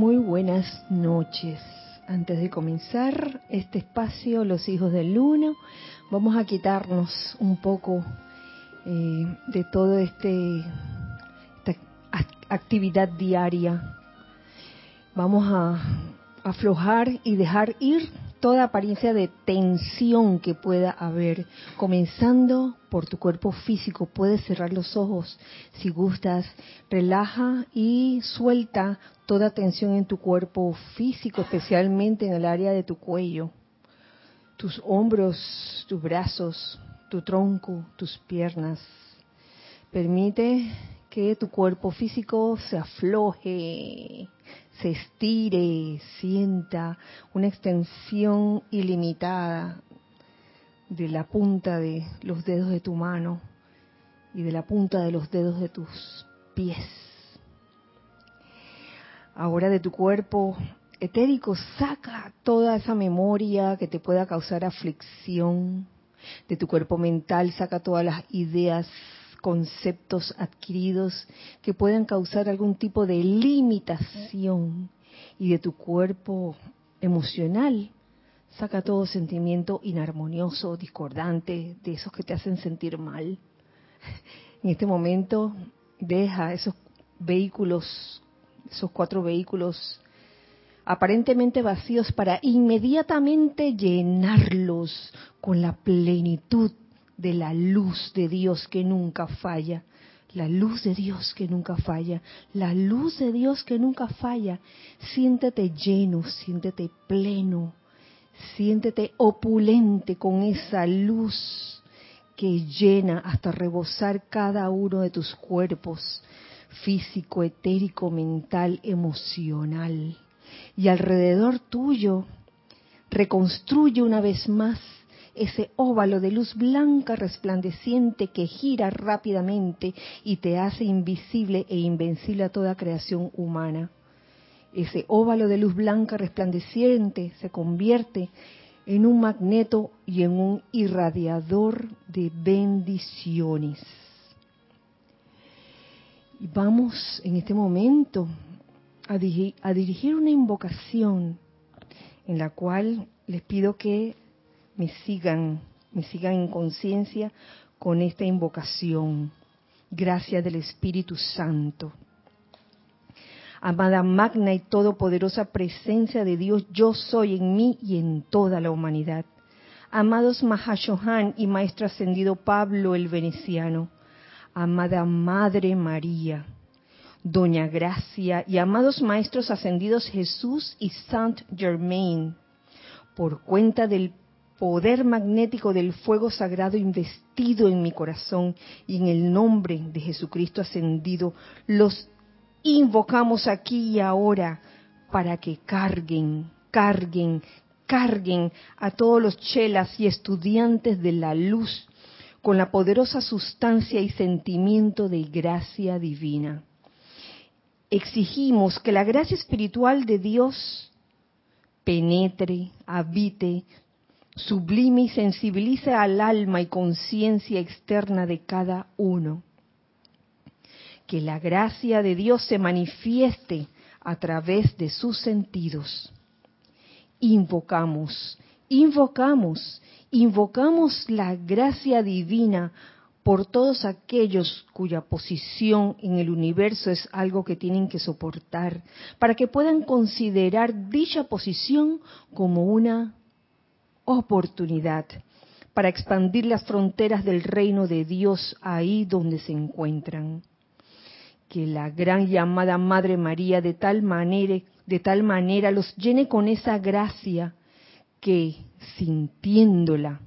Muy buenas noches. Antes de comenzar este espacio, los hijos del Luna, vamos a quitarnos un poco eh, de toda este, esta actividad diaria. Vamos a aflojar y dejar ir toda apariencia de tensión que pueda haber, comenzando por tu cuerpo físico. Puedes cerrar los ojos si gustas, relaja y suelta toda tensión en tu cuerpo físico, especialmente en el área de tu cuello, tus hombros, tus brazos, tu tronco, tus piernas. Permite que tu cuerpo físico se afloje, se estire, sienta una extensión ilimitada de la punta de los dedos de tu mano y de la punta de los dedos de tus pies. Ahora de tu cuerpo etérico saca toda esa memoria que te pueda causar aflicción. De tu cuerpo mental saca todas las ideas conceptos adquiridos que puedan causar algún tipo de limitación y de tu cuerpo emocional saca todo sentimiento inarmonioso, discordante, de esos que te hacen sentir mal. En este momento deja esos vehículos, esos cuatro vehículos aparentemente vacíos para inmediatamente llenarlos con la plenitud de la luz de Dios que nunca falla. La luz de Dios que nunca falla. La luz de Dios que nunca falla. Siéntete lleno, siéntete pleno. Siéntete opulente con esa luz que llena hasta rebosar cada uno de tus cuerpos, físico, etérico, mental, emocional. Y alrededor tuyo reconstruye una vez más ese óvalo de luz blanca resplandeciente que gira rápidamente y te hace invisible e invencible a toda creación humana. Ese óvalo de luz blanca resplandeciente se convierte en un magneto y en un irradiador de bendiciones. Vamos en este momento a, a dirigir una invocación en la cual les pido que me sigan, me sigan en conciencia con esta invocación. Gracias del Espíritu Santo. Amada magna y todopoderosa presencia de Dios, yo soy en mí y en toda la humanidad. Amados Mahashohan y Maestro Ascendido Pablo el Veneciano, amada Madre María, Doña Gracia y amados Maestros Ascendidos Jesús y Saint Germain, por cuenta del poder magnético del fuego sagrado investido en mi corazón y en el nombre de Jesucristo ascendido, los invocamos aquí y ahora para que carguen, carguen, carguen a todos los chelas y estudiantes de la luz con la poderosa sustancia y sentimiento de gracia divina. Exigimos que la gracia espiritual de Dios penetre, habite, sublime y sensibilice al alma y conciencia externa de cada uno. Que la gracia de Dios se manifieste a través de sus sentidos. Invocamos, invocamos, invocamos la gracia divina por todos aquellos cuya posición en el universo es algo que tienen que soportar, para que puedan considerar dicha posición como una oportunidad para expandir las fronteras del reino de Dios ahí donde se encuentran. Que la gran llamada Madre María de tal manera, de tal manera los llene con esa gracia que, sintiéndola,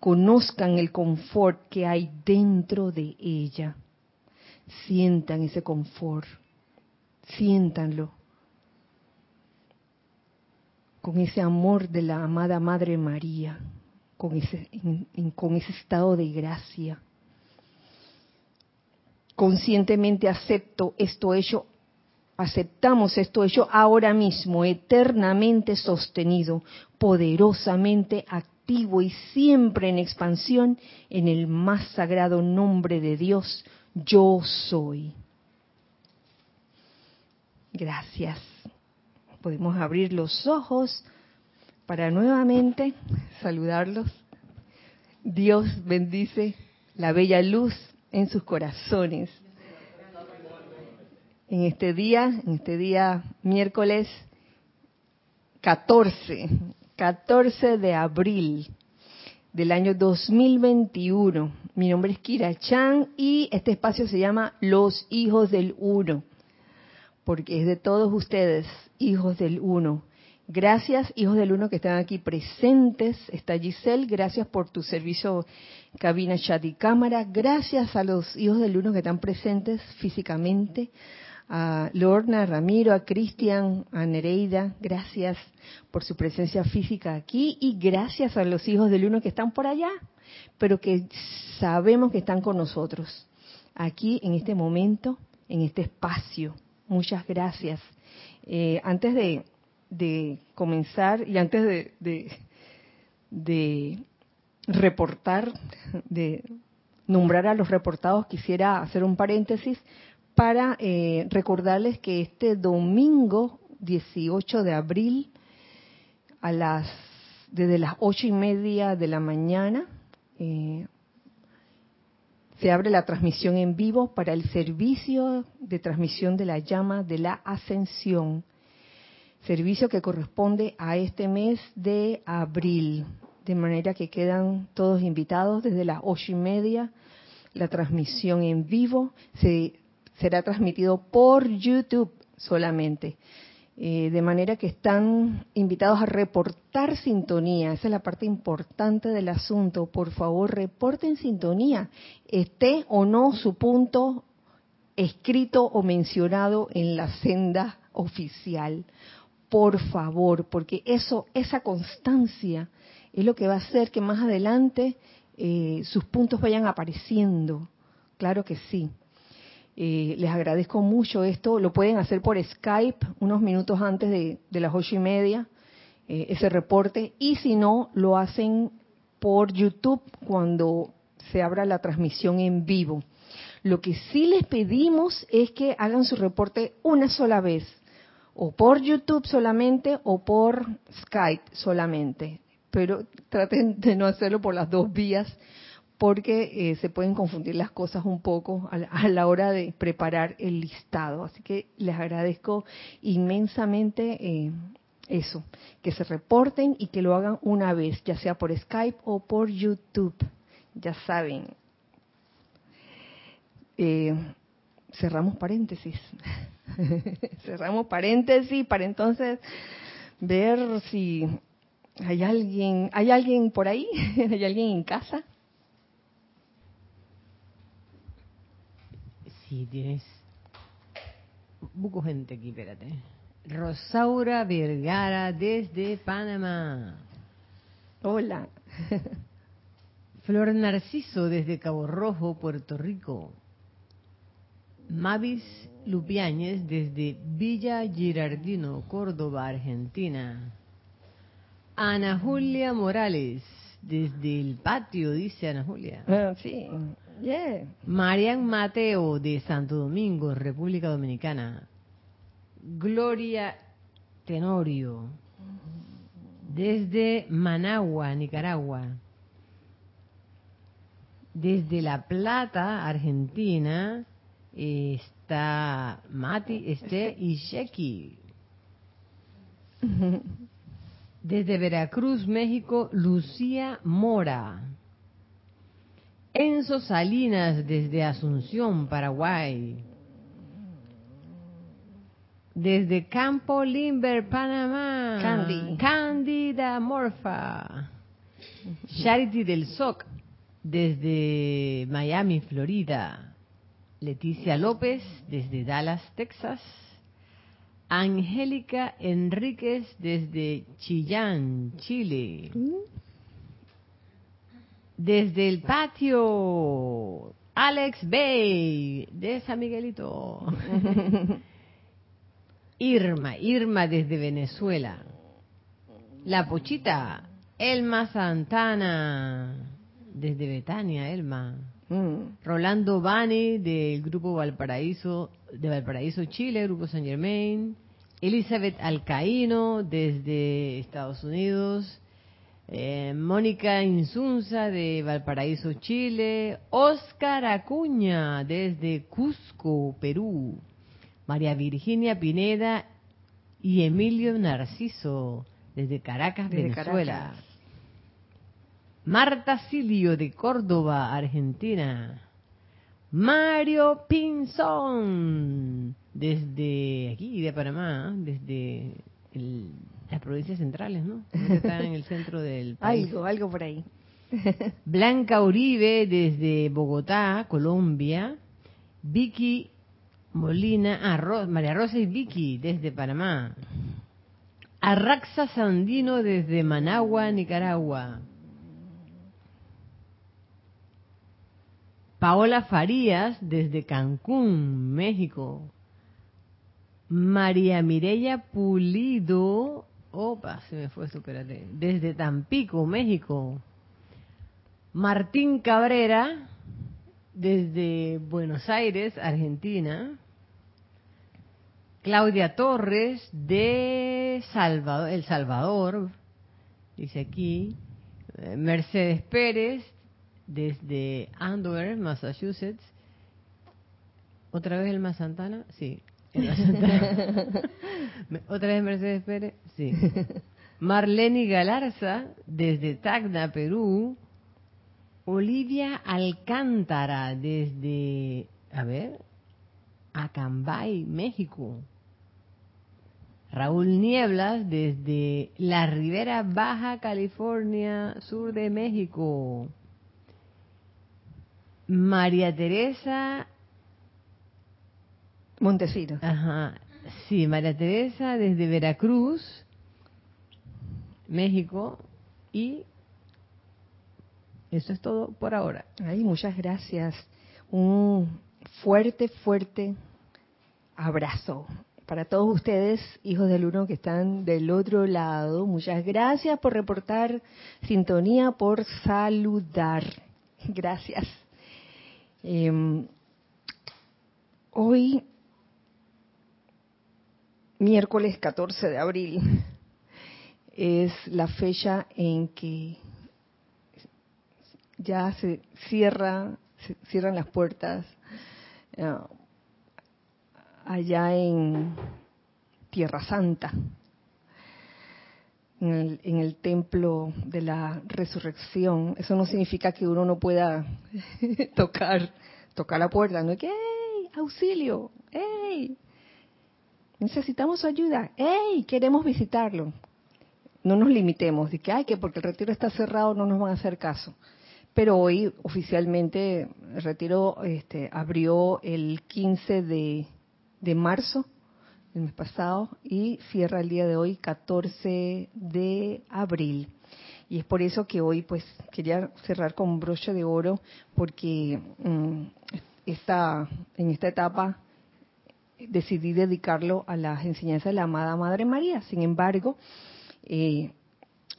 conozcan el confort que hay dentro de ella. Sientan ese confort, siéntanlo con ese amor de la amada Madre María, con ese, con ese estado de gracia. Conscientemente acepto esto hecho, aceptamos esto hecho ahora mismo, eternamente sostenido, poderosamente activo y siempre en expansión en el más sagrado nombre de Dios, yo soy. Gracias. Podemos abrir los ojos para nuevamente saludarlos. Dios bendice la bella luz en sus corazones. En este día, en este día miércoles 14, 14 de abril del año 2021. Mi nombre es Kira Chan y este espacio se llama Los Hijos del Uno, porque es de todos ustedes, hijos del Uno. Gracias, hijos del Uno que están aquí presentes. Está Giselle, gracias por tu servicio cabina, chat y cámara. Gracias a los hijos del Uno que están presentes físicamente. A Lorna, a Ramiro, a Cristian, a Nereida, gracias por su presencia física aquí y gracias a los hijos del Uno que están por allá, pero que sabemos que están con nosotros aquí en este momento, en este espacio. Muchas gracias. Eh, antes de, de comenzar y antes de, de, reportar, de nombrar a los reportados, quisiera hacer un paréntesis para eh, recordarles que este domingo 18 de abril a las desde las ocho y media de la mañana eh, se abre la transmisión en vivo para el servicio de transmisión de la llama de la ascensión servicio que corresponde a este mes de abril. De manera que quedan todos invitados desde las ocho y media. La transmisión en vivo se, será transmitido por YouTube solamente. Eh, de manera que están invitados a reportar sintonía. Esa es la parte importante del asunto. Por favor, reporten sintonía. Esté o no su punto escrito o mencionado en la senda oficial por favor, porque eso, esa constancia es lo que va a hacer que más adelante eh, sus puntos vayan apareciendo. Claro que sí. Eh, les agradezco mucho esto. Lo pueden hacer por Skype unos minutos antes de, las ocho y media, eh, ese reporte. Y si no, lo hacen por YouTube cuando se abra la transmisión en vivo. Lo que sí les pedimos es que hagan su reporte una sola vez o por YouTube solamente o por Skype solamente. Pero traten de no hacerlo por las dos vías porque eh, se pueden confundir las cosas un poco a la, hora de preparar el listado. Así que les agradezco inmensamente eh, eso, que se reporten y que lo hagan una vez, ya sea por Skype o por YouTube. Ya saben. Eh, cerramos paréntesis. Cerramos paréntesis para entonces ver si hay alguien, hay alguien por ahí, hay alguien en casa. Sí, tienes buco gente aquí, espérate. Rosaura Vergara desde Panamá. Hola. Flor Narciso desde Cabo Rojo, Puerto Rico. Mavis Lupiáñez desde Villa Girardino, Córdoba, Argentina. Ana Julia Morales desde el patio, dice Ana Julia. Ah, sí, Marian Mateo de Santo Domingo, República Dominicana. Gloria Tenorio desde Managua, Nicaragua. Desde La Plata, Argentina está Mati, Este y Sheki. Desde Veracruz, México, Lucía Mora. Enzo Salinas desde Asunción, Paraguay. Desde Campo Limber, Panamá. Candy. Cándida Morfa. Charity del SOC desde Miami, Florida. Leticia López desde Dallas, Texas. Angélica Enríquez desde Chillán, Chile. Desde el patio, Alex Bay de San Miguelito. Irma, Irma desde Venezuela. La Pochita, Elma Santana desde Betania, Elma. Mm. Rolando Bani del grupo Valparaíso, de Valparaíso, Chile, Grupo San Germain. Elizabeth Alcaíno desde Estados Unidos, eh, Mónica Insunza de Valparaíso, Chile, Oscar Acuña desde Cusco, Perú, María Virginia Pineda y Emilio Narciso desde Caracas, Desde Venezuela. Caracas. Marta Silio de Córdoba, Argentina. Mario Pinzón desde aquí, de Panamá, desde el- las provincias centrales, ¿no? Creo que Está en el centro del país. Algo, algo por ahí. Blanca Uribe desde Bogotá, Colombia. Vicky Molina, ah, Ro- María Rosa y Vicky desde Panamá. Arraxa Sandino desde Managua, Nicaragua. Paola Farías desde Cancún, México. María Mireya Pulido, opa, se me fue espérate, desde Tampico, México. Martín Cabrera, desde Buenos Aires, Argentina. Claudia Torres, de El Salvador, dice aquí. Eh, Mercedes Pérez, desde Andover, Massachusetts. ¿Otra vez el Más Santana? Sí. ¿Otra vez Mercedes Pérez? Sí. Marlene Galarza, desde Tacna, Perú. Olivia Alcántara, desde, a ver, Acambay, México. Raúl Nieblas, desde la Ribera Baja California, sur de México. María Teresa, Montesino. ajá, sí, María Teresa desde Veracruz, México, y eso es todo por ahora. Ay, muchas gracias. Un fuerte, fuerte abrazo para todos ustedes, hijos del uno que están del otro lado. Muchas gracias por reportar sintonía, por saludar. Gracias. Eh, hoy, miércoles 14 de abril, es la fecha en que ya se cierra, se cierran las puertas eh, allá en Tierra Santa, en el, en el templo de la resurrección. Eso no significa que uno no pueda tocar, tocar la puerta, no es que, ¡hey! ¡Auxilio! Necesitamos su ayuda, ¡hey! Queremos visitarlo. No nos limitemos de que, ay, que porque el retiro está cerrado no nos van a hacer caso pero hoy oficialmente el retiro este, abrió el 15 de, marzo, el mes pasado, y cierra el día de hoy, 14 de abril. Y es por eso que hoy pues quería cerrar con broche de oro, porque mm, esta, en esta etapa decidí dedicarlo a las enseñanzas de la amada Madre María. Sin embargo, eh,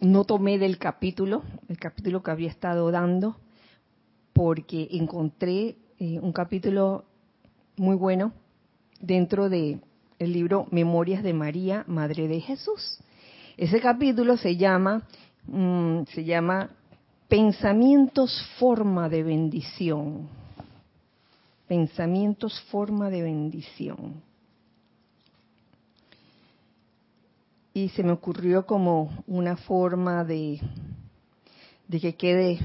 no tomé del capítulo, el capítulo que había estado dando, porque encontré eh, un capítulo muy bueno dentro de el libro Memorias de María, Madre de Jesús. Ese capítulo se llama mm, se llama Pensamientos forma de bendición. Pensamientos forma de bendición. y se me ocurrió como una forma de, de que quede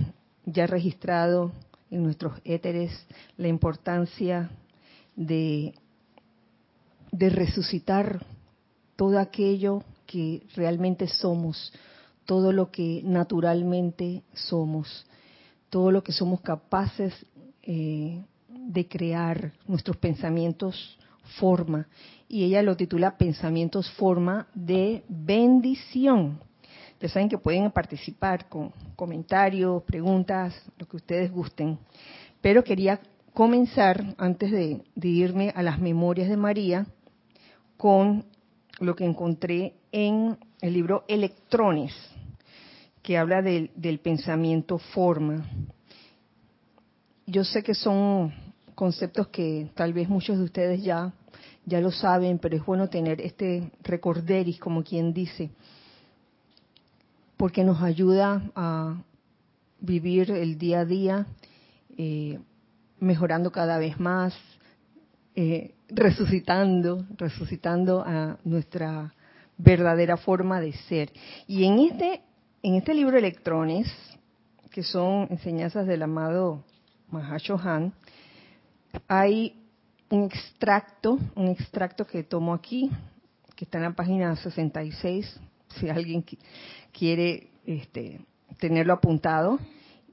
ya registrado en nuestros éteres la importancia de, de resucitar todo aquello que realmente somos, todo lo que naturalmente somos, todo lo que somos capaces eh, de crear, nuestros pensamientos forma y ella lo titula Pensamientos Forma de Bendición. Ya saben que pueden participar con comentarios, preguntas, lo que ustedes gusten. Pero quería comenzar, antes de, de irme a las memorias de María, con lo que encontré en el libro Electrones, que habla del pensamiento forma. Yo sé que son conceptos que tal vez muchos de ustedes ya ya lo saben, pero es bueno tener este recorderis, como quien dice, porque nos ayuda a vivir el día a día eh, mejorando cada vez más, eh, resucitando, resucitando a nuestra verdadera forma de ser. Y en este, en este libro Electrones, que son enseñanzas del amado Mahashohan, hay un extracto, un extracto que tomo aquí, que está en la página 66, si alguien quiere este, tenerlo apuntado.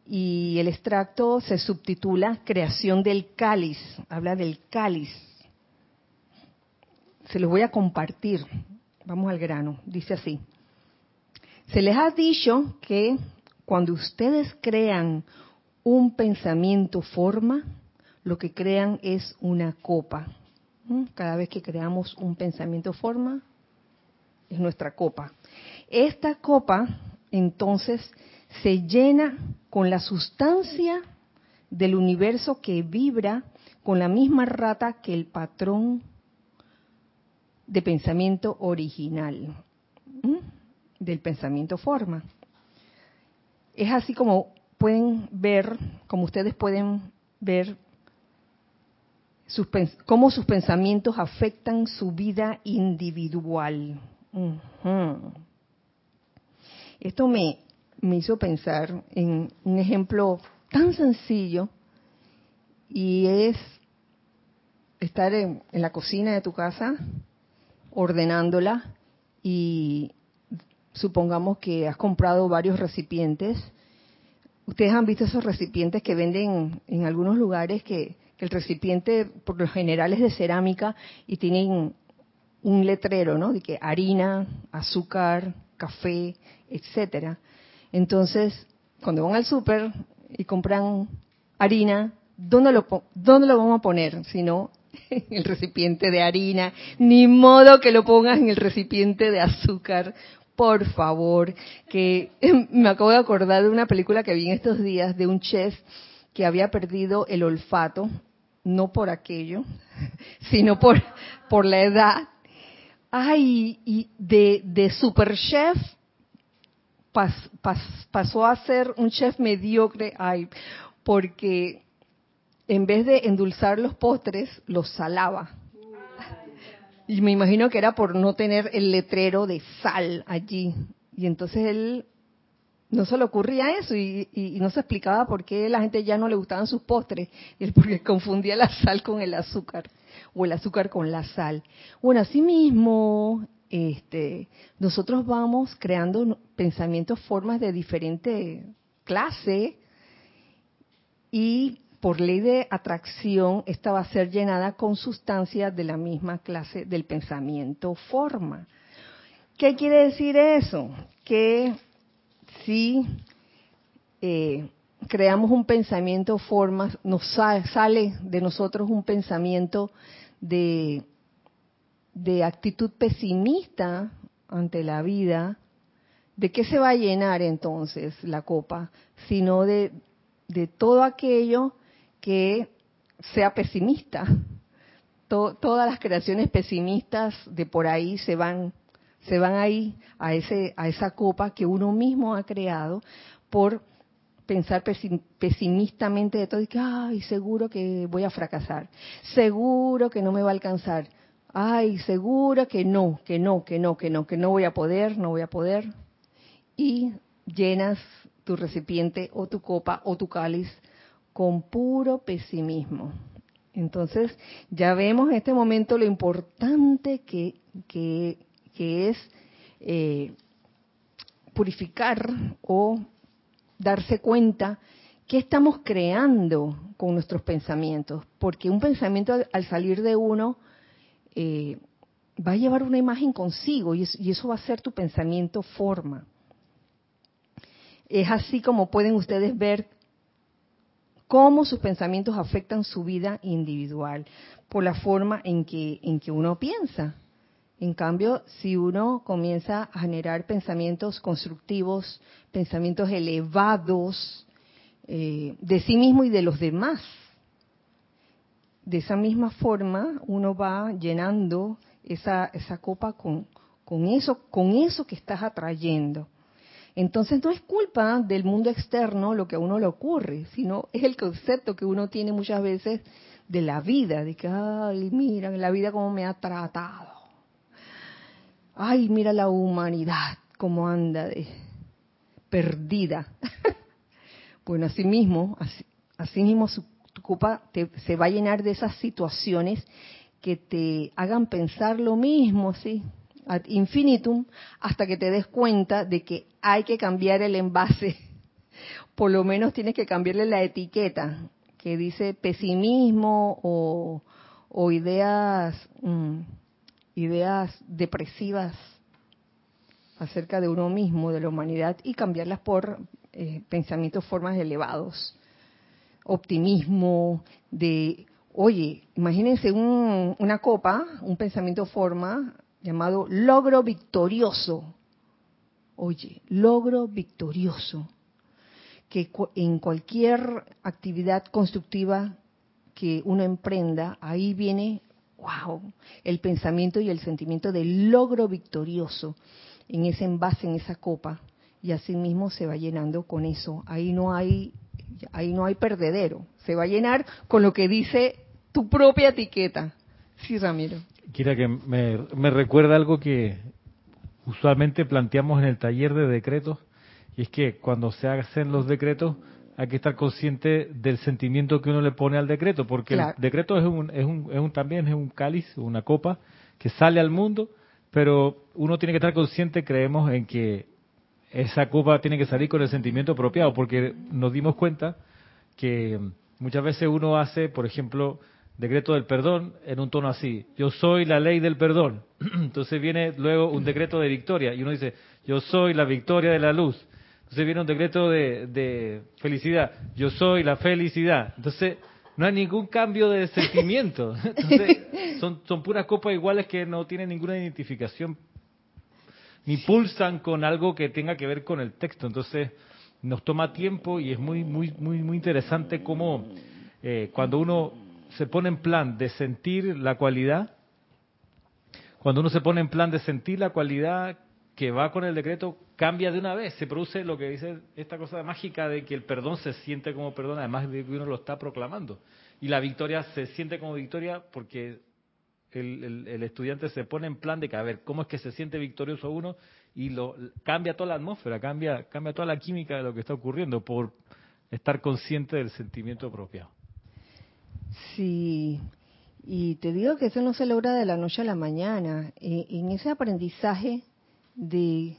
Y el extracto se subtitula Creación del cáliz, habla del cáliz. Se los voy a compartir. Vamos al grano. Dice así. Se les ha dicho que cuando ustedes crean un pensamiento forma, lo que crean es una copa. ¿Mm? Cada vez que creamos un pensamiento forma, es nuestra copa. Esta copa, entonces, se llena con la sustancia del universo que vibra con la misma rata que el patrón de pensamiento original, ¿Mm? del pensamiento forma. Es así como pueden ver, como ustedes pueden ver cómo sus pensamientos afectan su vida individual. Esto me, me hizo pensar en un ejemplo tan sencillo y es estar en, la cocina de tu casa ordenándola y supongamos que has comprado varios recipientes. Ustedes han visto esos recipientes que venden en algunos lugares que el recipiente por lo general es de cerámica y tienen un letrero, ¿no? De que harina, azúcar, café, etcétera. Entonces, cuando van al súper y compran harina, ¿dónde lo, ¿dónde lo vamos a poner? Si no, en el recipiente de harina. Ni modo que lo pongas en el recipiente de azúcar. Por favor, que me acabo de acordar de una película que vi en estos días de un chef que había perdido el olfato no por aquello, sino por, por la edad. Ay, y de, de super chef pasó a ser un chef mediocre, ay, porque en vez de endulzar los postres, los salaba. Y me imagino que era por no tener el letrero de sal allí. Y entonces él no se le ocurría eso y, no se explicaba por qué la gente ya no le gustaban sus postres, porque confundía la sal con el azúcar o el azúcar con la sal. Bueno, así mismo, este, nosotros vamos creando pensamientos, formas de diferente clase y por ley de atracción esta va a ser llenada con sustancias de la misma clase del pensamiento forma. ¿Qué quiere decir eso? Que si eh, creamos un pensamiento, formas, nos sale, de nosotros un pensamiento de, actitud pesimista ante la vida, ¿de qué se va a llenar entonces la copa? Sino de todo aquello que sea pesimista. todas las creaciones pesimistas de por ahí se van se van ahí a ese a esa copa que uno mismo ha creado por pensar pesimistamente de todo y que ay seguro que voy a fracasar seguro que no me va a alcanzar ay seguro que no que no que no que no que no voy a poder no voy a poder y llenas tu recipiente o tu copa o tu cáliz con puro pesimismo. Entonces ya vemos en este momento lo importante que, que que es eh, purificar o darse cuenta qué estamos creando con nuestros pensamientos, porque un pensamiento al, salir de uno eh, va a llevar una imagen consigo y, y eso va a ser tu pensamiento forma. Es así como pueden ustedes ver cómo sus pensamientos afectan su vida individual por la forma en que, en que uno piensa. En cambio, si uno comienza a generar pensamientos constructivos, pensamientos elevados eh, de sí mismo y de los demás, de esa misma forma uno va llenando esa, copa con, eso, con eso que estás atrayendo. Entonces no es culpa del mundo externo lo que a uno le ocurre, sino es el concepto que uno tiene muchas veces de la vida, de que, ay, mira, la vida como me ha tratado. Ay, mira la humanidad cómo anda de perdida. bueno, así mismo, así, mismo tu copa se va a llenar de esas situaciones que te hagan pensar lo mismo, ¿sí? ad infinitum hasta que te des cuenta de que hay que cambiar el envase. Por lo menos tienes que cambiarle la etiqueta que dice pesimismo o, ideas mm, ideas depresivas acerca de uno mismo, de la humanidad y cambiarlas por eh, pensamientos, formas elevados, optimismo, de Oye, imagínense una copa, un pensamiento forma llamado logro victorioso. Oye, logro victorioso. Que en cualquier actividad constructiva que uno emprenda, ahí viene, wow, el pensamiento y el sentimiento de logro victorioso en ese envase, en esa copa. Y así mismo se va llenando con eso. Ahí no hay, ahí no hay perdedero. Se va a llenar con lo que dice tu propia etiqueta. Sí, Ramiro. Quiera que me, me recuerda algo que usualmente planteamos en el taller de decretos, y es que cuando se hacen los decretos hay que estar consciente del sentimiento que uno le pone al decreto, porque el decreto es un, es un, es un, también es un cáliz, una copa que sale al mundo, pero uno tiene que estar consciente, creemos, en que esa copa tiene que salir con el sentimiento apropiado, porque nos dimos cuenta que muchas veces uno hace, por ejemplo, decreto del perdón en un tono así, yo soy la ley del perdón. Entonces viene luego un decreto de victoria y uno dice, yo soy la victoria de la luz. Entonces viene un decreto de, felicidad, yo soy la felicidad. Entonces no hay ningún cambio de sentimiento. Entonces son, son puras copas iguales que no tienen ninguna identificación ni pulsan con algo que tenga que ver con el texto. Entonces nos toma tiempo y es muy muy muy muy interesante cómo eh, cuando uno se pone en plan de sentir la cualidad, cuando uno se pone en plan de sentir la cualidad que va con el decreto, cambia de una vez. Se produce lo que dice esta cosa mágica de que el perdón se siente como perdón, además de que uno lo está proclamando. Y la victoria se siente como victoria porque el, estudiante se pone en plan de que, a ver, ¿cómo es que se siente victorioso uno? Y lo cambia toda la atmósfera, cambia, cambia toda la química de lo que está ocurriendo por estar consciente del sentimiento apropiado. Sí, y te digo que eso no se logra de la noche a la mañana. E, en ese aprendizaje de,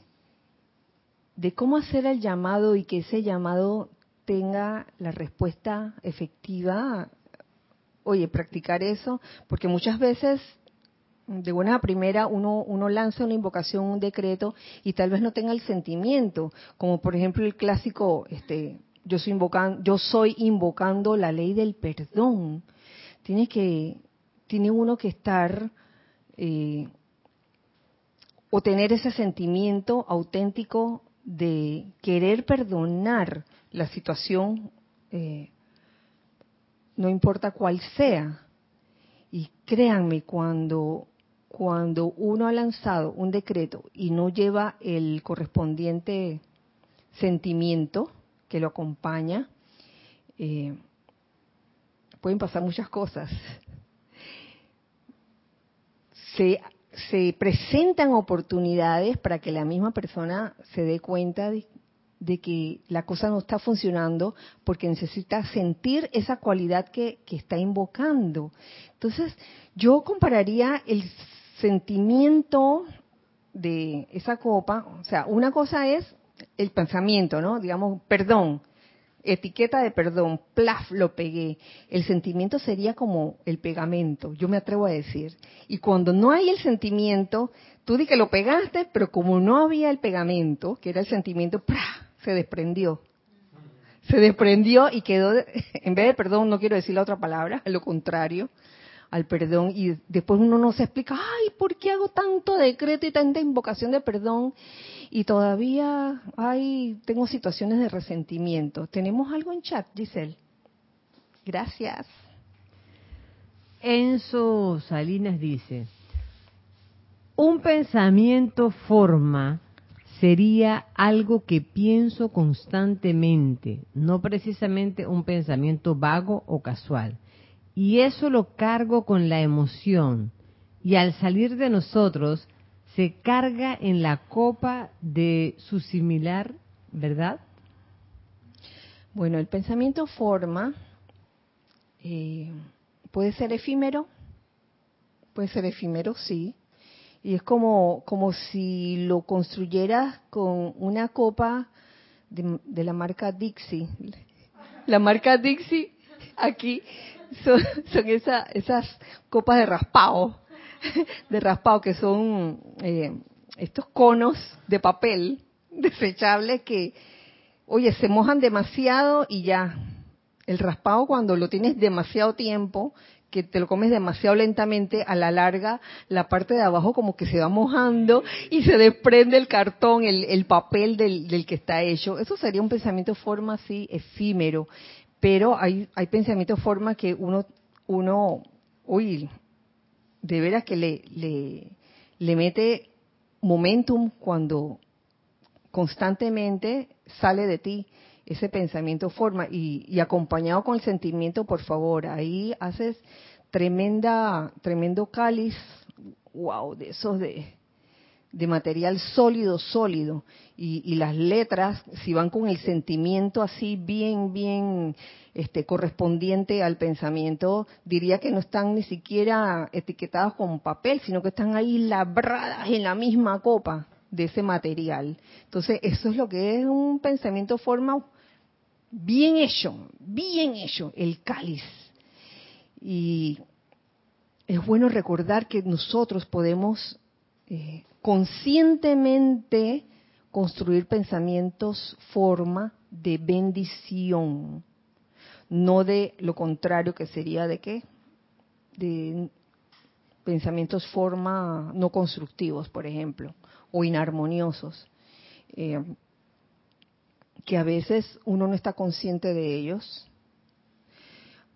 cómo hacer el llamado y que ese llamado tenga la respuesta efectiva, oye, practicar eso, porque muchas veces de buena primera uno, uno lanza una invocación, un decreto y tal vez no tenga el sentimiento, como por ejemplo el clásico, este, yo soy invocando, yo soy invocando la ley del perdón. Tiene que, tiene uno que estar eh, o tener ese sentimiento auténtico de querer perdonar la situación, eh, no importa cuál sea. Y créanme, cuando, cuando uno ha lanzado un decreto y no lleva el correspondiente sentimiento, que lo acompaña, eh, pueden pasar muchas cosas. Se, se, presentan oportunidades para que la misma persona se dé cuenta de, que la cosa no está funcionando porque necesita sentir esa cualidad que, que está invocando. Entonces, yo compararía el sentimiento de esa copa, o sea, una cosa es el pensamiento, ¿no? Digamos, perdón, etiqueta de perdón, plaf, lo pegué. El sentimiento sería como el pegamento, yo me atrevo a decir. Y cuando no hay el sentimiento, tú di que lo pegaste, pero como no había el pegamento, que era el sentimiento, se desprendió. Se desprendió y quedó, en vez de perdón, no quiero decir la otra palabra, lo contrario, al perdón y después uno no se explica, ay, ¿por qué hago tanto decreto y tanta invocación de perdón? Y todavía hay, tengo situaciones de resentimiento. ¿Tenemos algo en chat, Giselle? Gracias. Enzo Salinas dice, un pensamiento forma sería algo que pienso constantemente, no precisamente un pensamiento vago o casual. Y eso lo cargo con la emoción. Y al salir de nosotros, se carga en la copa de su similar, ¿verdad? Bueno, el pensamiento forma eh, puede ser efímero, puede ser efímero, sí, y es como, como si lo construyeras con una copa de, la marca Dixie. La marca Dixie aquí son, son esas copas de raspado, de raspado que son eh, estos conos de papel desechables que, oye, se mojan demasiado y ya. El raspado cuando lo tienes demasiado tiempo que te lo comes demasiado lentamente, a la larga la parte de abajo como que se va mojando y se desprende el cartón, el, papel del, que está hecho. Eso sería un pensamiento forma así efímero, pero hay, hay pensamiento forma que uno, uno, uy, de veras que le, le, le mete momentum cuando constantemente sale de ti ese pensamiento forma y, acompañado con el sentimiento, por favor, ahí haces tremenda, tremendo cáliz, wow, de esos de, de material sólido, sólido. Y, las letras, si van con el sentimiento así bien, bien este, correspondiente al pensamiento, diría que no están ni siquiera etiquetadas con papel, sino que están ahí labradas en la misma copa de ese material. Entonces, eso es lo que es un pensamiento forma bien hecho, bien hecho, el cáliz. Y es bueno recordar que nosotros podemos eh, conscientemente construir pensamientos forma de bendición, no de lo contrario que sería de qué, de pensamientos forma no constructivos, por ejemplo, o inarmoniosos. Eh, que a veces uno no está consciente de ellos.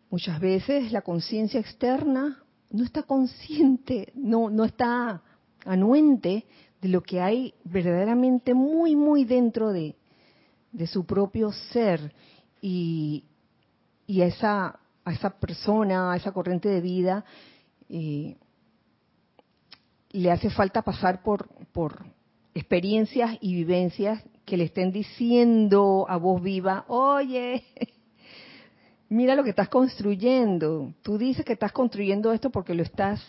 Muchas veces la conciencia externa no está consciente, no, no está anuente de lo que hay verdaderamente muy, muy dentro de, de su propio ser. Y, y a, esa, a esa persona, a esa corriente de vida, eh, le hace falta pasar por, por experiencias y vivencias que le estén diciendo a voz viva, oye, mira lo que estás construyendo. Tú dices que estás construyendo esto porque lo estás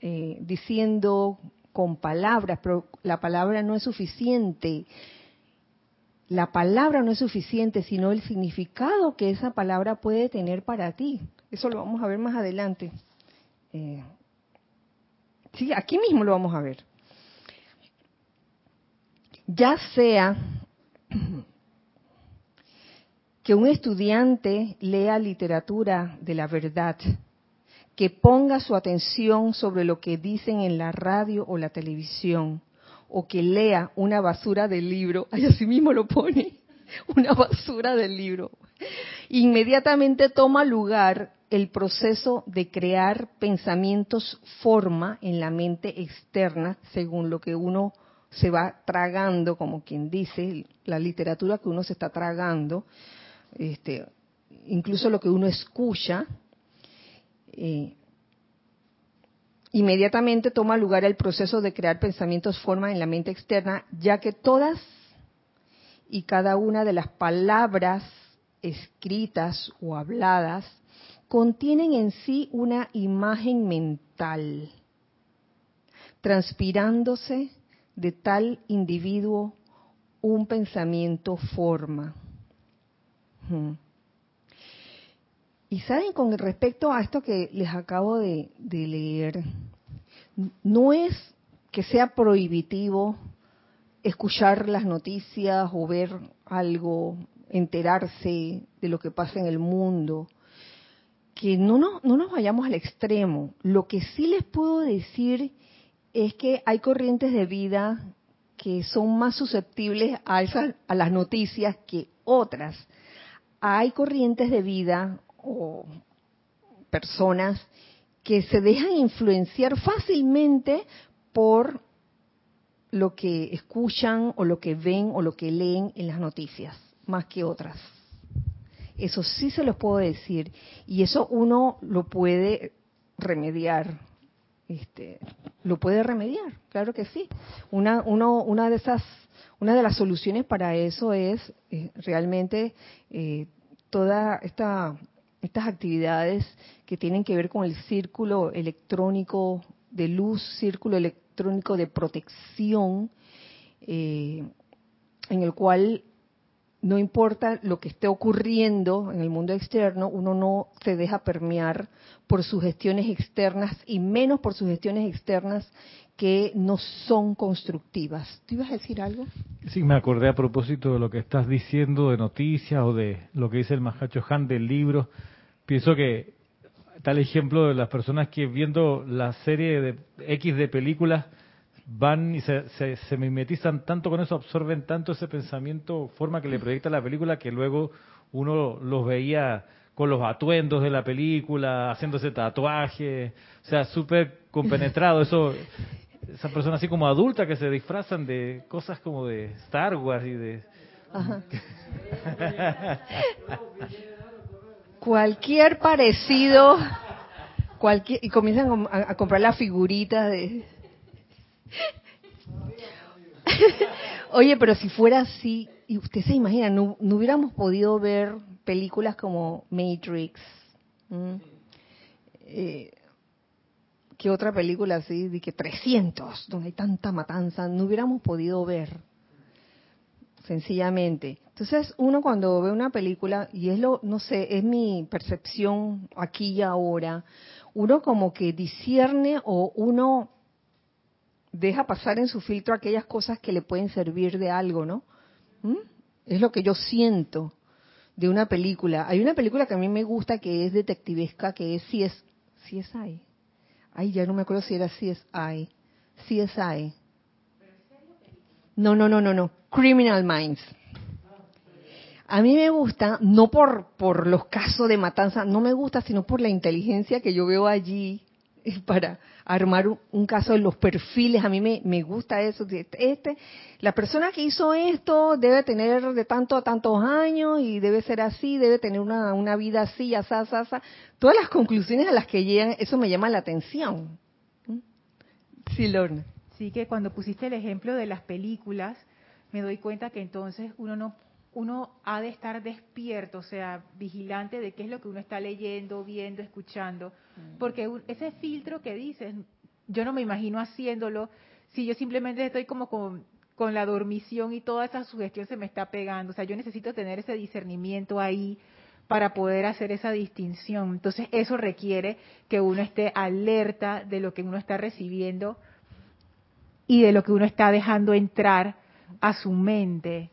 eh, diciendo con palabras, pero la palabra no es suficiente. La palabra no es suficiente, sino el significado que esa palabra puede tener para ti. Eso lo vamos a ver más adelante. Eh, sí, aquí mismo lo vamos a ver. Ya sea que un estudiante lea literatura de la verdad, que ponga su atención sobre lo que dicen en la radio o la televisión, o que lea una basura del libro, ay, así mismo lo pone, una basura del libro, inmediatamente toma lugar el proceso de crear pensamientos forma en la mente externa según lo que uno se va tragando, como quien dice, la literatura que uno se está tragando, este, incluso lo que uno escucha, eh, inmediatamente toma lugar el proceso de crear pensamientos forma en la mente externa, ya que todas y cada una de las palabras escritas o habladas contienen en sí una imagen mental, transpirándose de tal individuo un pensamiento forma. Y saben, con respecto a esto que les acabo de, leer, no es que sea prohibitivo escuchar las noticias o ver algo, enterarse de lo que pasa en el mundo, que no, no, no nos vayamos al extremo. Lo que sí les puedo decir es que hay corrientes de vida que son más susceptibles a, a las noticias que otras. Hay corrientes de vida o personas que se dejan influenciar fácilmente por lo que escuchan o lo que ven o lo que leen en las noticias, más que otras. Eso sí se los puedo decir. Y eso uno lo puede remediar. Este, lo puede remediar, claro que sí. Una, uno, una de esas, una de las soluciones para eso es eh, realmente eh, toda esta, estas actividades que tienen que ver con el círculo electrónico de luz, círculo electrónico de protección, eh, en el cual no importa lo que esté ocurriendo en el mundo externo, uno no se deja permear por sugestiones externas y menos por sugestiones externas que no son constructivas. ¿Tú ibas a decir algo? Sí, me acordé a propósito de lo que estás diciendo de noticias o de lo que dice el Mahacho Han del libro. Pienso que tal ejemplo de las personas que viendo la serie de X de películas van y se, se, mimetizan tanto con eso, absorben tanto ese pensamiento, forma que le proyecta la película, que luego uno los veía con los atuendos de la película, haciéndose tatuaje, o sea, súper compenetrado, eso, esas personas así como adultas que se disfrazan de cosas como de Star Wars y de... cualquier parecido, cualquier, y comienzan a, comprar las figuritas de Oye, pero si fuera así, y usted se imagina, no, hubiéramos podido ver películas como Matrix. Eh, ¿Qué otra película así? De que 300, donde hay tanta matanza, no hubiéramos podido ver. Sencillamente. Entonces, uno cuando ve una película, y es lo, no sé, es mi percepción aquí y ahora, uno como que discierne o uno deja pasar en su filtro aquellas cosas que le pueden servir de algo, ¿no? ¿Mm? Es lo que yo siento de una película. Hay una película que a mí me gusta que es detectivesca, que es si es CSI. Ay, ya no me acuerdo si era CSI. CSI. No, no, no, no, no. Criminal Minds. A mí me gusta, no por, por los casos de matanza, no me gusta, sino por la inteligencia que yo veo allí para armar un, caso de los perfiles. A mí me, me, gusta eso. Este, la persona que hizo esto debe tener de tanto a tantos años y debe ser así, debe tener una, una vida así, asá, asá, Todas las conclusiones a las que llegan, eso me llama la atención. ¿Mm? Sí, Lorna. Sí, que cuando pusiste el ejemplo de las películas, me doy cuenta que entonces uno no uno ha de estar despierto, o sea, vigilante de qué es lo que uno está leyendo, viendo, escuchando, mm. porque ese filtro que dices, yo no me imagino haciéndolo si yo simplemente estoy como con, con la dormición y toda esa sugestión se me está pegando, o sea, yo necesito tener ese discernimiento ahí para poder hacer esa distinción. Entonces, eso requiere que uno esté alerta de lo que uno está recibiendo y de lo que uno está dejando entrar a su mente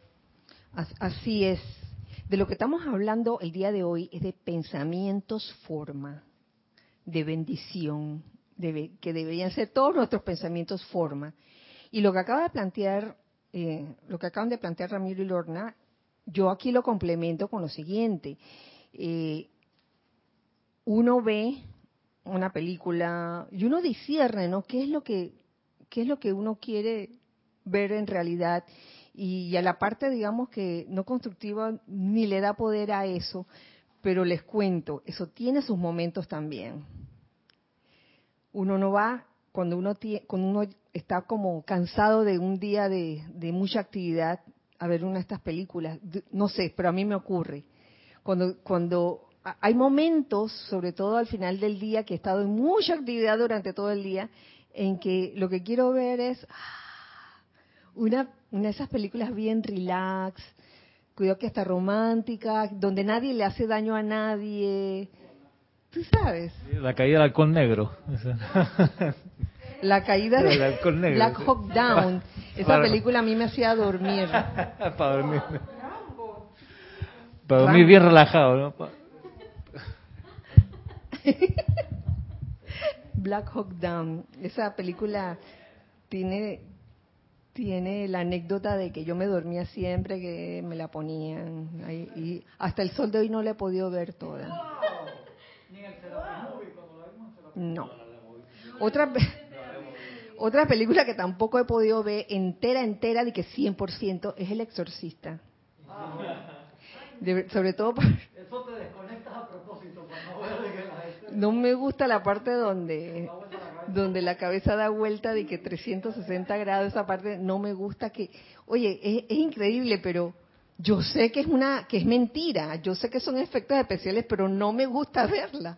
Así es. De lo que estamos hablando el día de hoy es de pensamientos forma, de bendición, que deberían ser todos nuestros pensamientos forma. Y lo que acaba de plantear, eh, lo que acaban de plantear Ramiro y Lorna, yo aquí lo complemento con lo siguiente. Eh, uno ve una película y uno discierne, ¿no? ¿Qué es lo que, qué es lo que uno quiere ver en realidad? Y a la parte, digamos que no constructiva, ni le da poder a eso, pero les cuento, eso tiene sus momentos también. Uno no va, cuando uno, cuando uno está como cansado de un día de, mucha actividad, a ver una de estas películas, no sé, pero a mí me ocurre. Cuando, cuando hay momentos, sobre todo al final del día, que he estado en mucha actividad durante todo el día, en que lo que quiero ver es ah, una una de esas películas bien relax, cuidado que hasta romántica, donde nadie le hace daño a nadie. Tú sabes. La caída del halcón negro. La caída del halcón negro. Black Hawk Down. Esa película a mí me hacía dormir. Para dormir. Para dormir bien relajado, ¿no? Black Hawk Down. Esa película tiene tiene la anécdota de que yo me dormía siempre que me la ponían. y hasta el sol de hoy no la he podido ver toda. No. Otra, otra película que tampoco he podido ver entera, entera, de que 100% es El Exorcista. De- sobre todo Eso te desconectas a propósito para no ver de que la gente no me gusta la parte donde donde la cabeza da vuelta de que 360 grados esa parte no me gusta que oye es, es increíble pero yo sé que es una que es mentira yo sé que son efectos especiales pero no me gusta verla